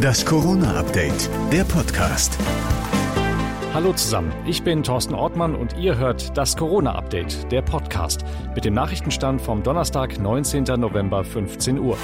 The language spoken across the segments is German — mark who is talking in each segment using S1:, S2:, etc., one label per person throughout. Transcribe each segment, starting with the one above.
S1: Das Corona-Update, der Podcast.
S2: Hallo zusammen, ich bin Thorsten Ortmann und ihr hört das Corona-Update, der Podcast, mit dem Nachrichtenstand vom Donnerstag, 19. November, 15 Uhr.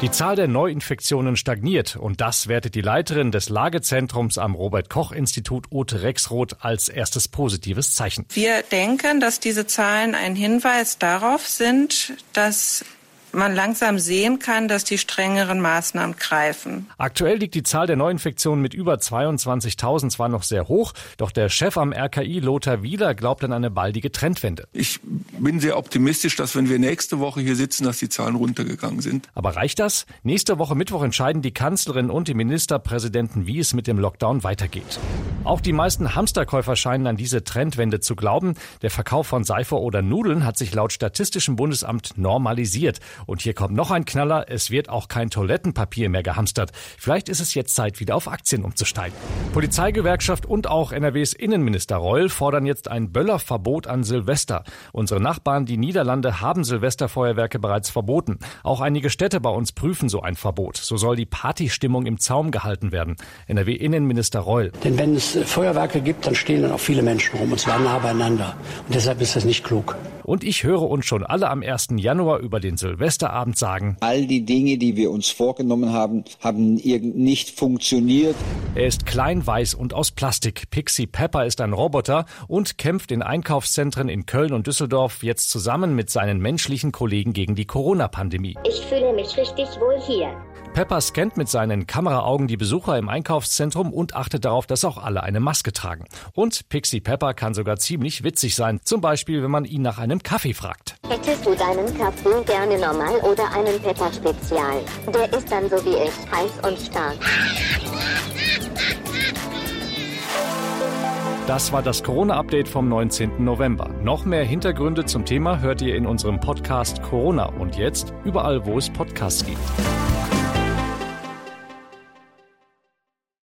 S2: Die Zahl der Neuinfektionen stagniert und das wertet die Leiterin des Lagezentrums am Robert Koch Institut Ute Rexroth als erstes positives Zeichen.
S3: Wir denken, dass diese Zahlen ein Hinweis darauf sind, dass man langsam sehen kann, dass die strengeren Maßnahmen greifen.
S2: Aktuell liegt die Zahl der Neuinfektionen mit über 22.000 zwar noch sehr hoch, doch der Chef am RKI, Lothar Wieler, glaubt an eine baldige Trendwende.
S4: Ich bin sehr optimistisch, dass wenn wir nächste Woche hier sitzen, dass die Zahlen runtergegangen sind.
S2: Aber reicht das? Nächste Woche Mittwoch entscheiden die Kanzlerin und die Ministerpräsidenten, wie es mit dem Lockdown weitergeht. Auch die meisten Hamsterkäufer scheinen an diese Trendwende zu glauben. Der Verkauf von Seife oder Nudeln hat sich laut Statistischem Bundesamt normalisiert. Und hier kommt noch ein Knaller. Es wird auch kein Toilettenpapier mehr gehamstert. Vielleicht ist es jetzt Zeit, wieder auf Aktien umzusteigen. Polizeigewerkschaft und auch NRWs Innenminister Reul fordern jetzt ein Böllerverbot an Silvester. Unsere Nachbarn, die Niederlande, haben Silvesterfeuerwerke bereits verboten. Auch einige Städte bei uns prüfen so ein Verbot. So soll die Partystimmung im Zaum gehalten werden. NRW-Innenminister Reul.
S5: Denn wenn es Feuerwerke gibt, dann stehen dann auch viele Menschen rum und zwar nah beieinander. Und deshalb ist das nicht klug.
S2: Und ich höre uns schon alle am 1. Januar über den Silvesterabend sagen,
S6: all die Dinge, die wir uns vorgenommen haben, haben nicht funktioniert.
S2: Er ist klein, weiß und aus Plastik. Pixie Pepper ist ein Roboter und kämpft in Einkaufszentren in Köln und Düsseldorf jetzt zusammen mit seinen menschlichen Kollegen gegen die Corona-Pandemie.
S7: Ich fühle mich richtig wohl hier.
S2: Pepper scannt mit seinen Kameraaugen die Besucher im Einkaufszentrum und achtet darauf, dass auch alle eine Maske tragen. Und Pixie Pepper kann sogar ziemlich witzig sein. Zum Beispiel, wenn man ihn nach einem Kaffee fragt.
S7: Hättest du deinen Kaffee gerne normal oder einen Pepper Spezial? Der ist dann so wie ich, heiß und stark.
S2: Das war das Corona-Update vom 19. November. Noch mehr Hintergründe zum Thema hört ihr in unserem Podcast Corona und jetzt überall, wo es Podcasts gibt.